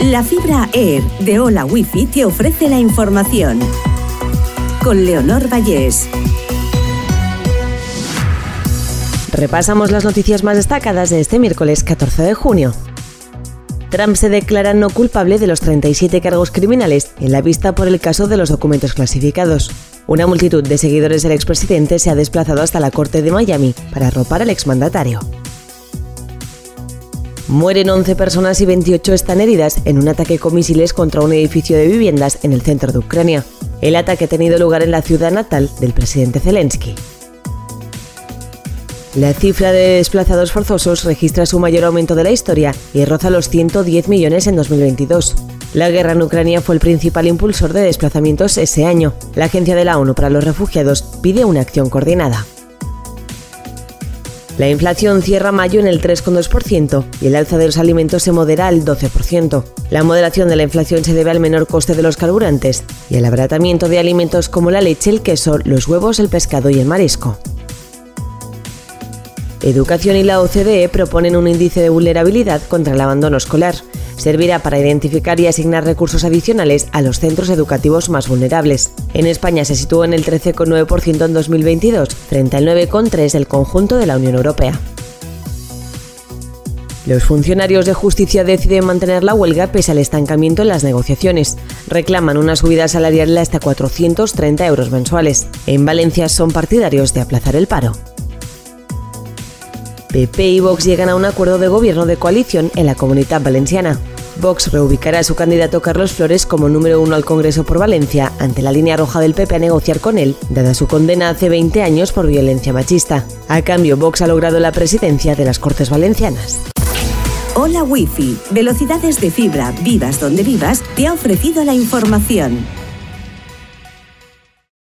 La fibra Air de Hola Wifi te ofrece la información. Con Leonor Vallés. Repasamos las noticias más destacadas de este miércoles 14 de junio. Trump se declara no culpable de los 37 cargos criminales en la vista por el caso de los documentos clasificados. Una multitud de seguidores del expresidente se ha desplazado hasta la corte de Miami para arropar al exmandatario. Mueren 11 personas y 28 están heridas en un ataque con misiles contra un edificio de viviendas en el centro de Ucrania. El ataque ha tenido lugar en la ciudad natal del presidente Zelensky. La cifra de desplazados forzosos registra su mayor aumento de la historia y roza los 110 millones en 2022. La guerra en Ucrania fue el principal impulsor de desplazamientos ese año. La Agencia de la ONU para los Refugiados pide una acción coordinada. La inflación cierra mayo en el 3,2% y el alza de los alimentos se modera al 12%. La moderación de la inflación se debe al menor coste de los carburantes y al abaratamiento de alimentos como la leche, el queso, los huevos, el pescado y el marisco. Educación y la OCDE proponen un índice de vulnerabilidad contra el abandono escolar. Servirá para identificar y asignar recursos adicionales a los centros educativos más vulnerables. En España se situó en el 13,9% en 2022, frente al 9,3% del conjunto de la Unión Europea. Los funcionarios de justicia deciden mantener la huelga pese al estancamiento en las negociaciones. Reclaman una subida salarial de hasta 430 euros mensuales. En Valencia son partidarios de aplazar el paro. PP y Vox llegan a un acuerdo de gobierno de coalición en la comunidad valenciana. Vox reubicará a su candidato Carlos Flores como número uno al Congreso por Valencia, ante la línea roja del PP a negociar con él, dada su condena hace 20 años por violencia machista. A cambio, Vox ha logrado la presidencia de las Cortes Valencianas. Hola Wi-Fi, velocidades de fibra, vivas donde vivas, te ha ofrecido la información.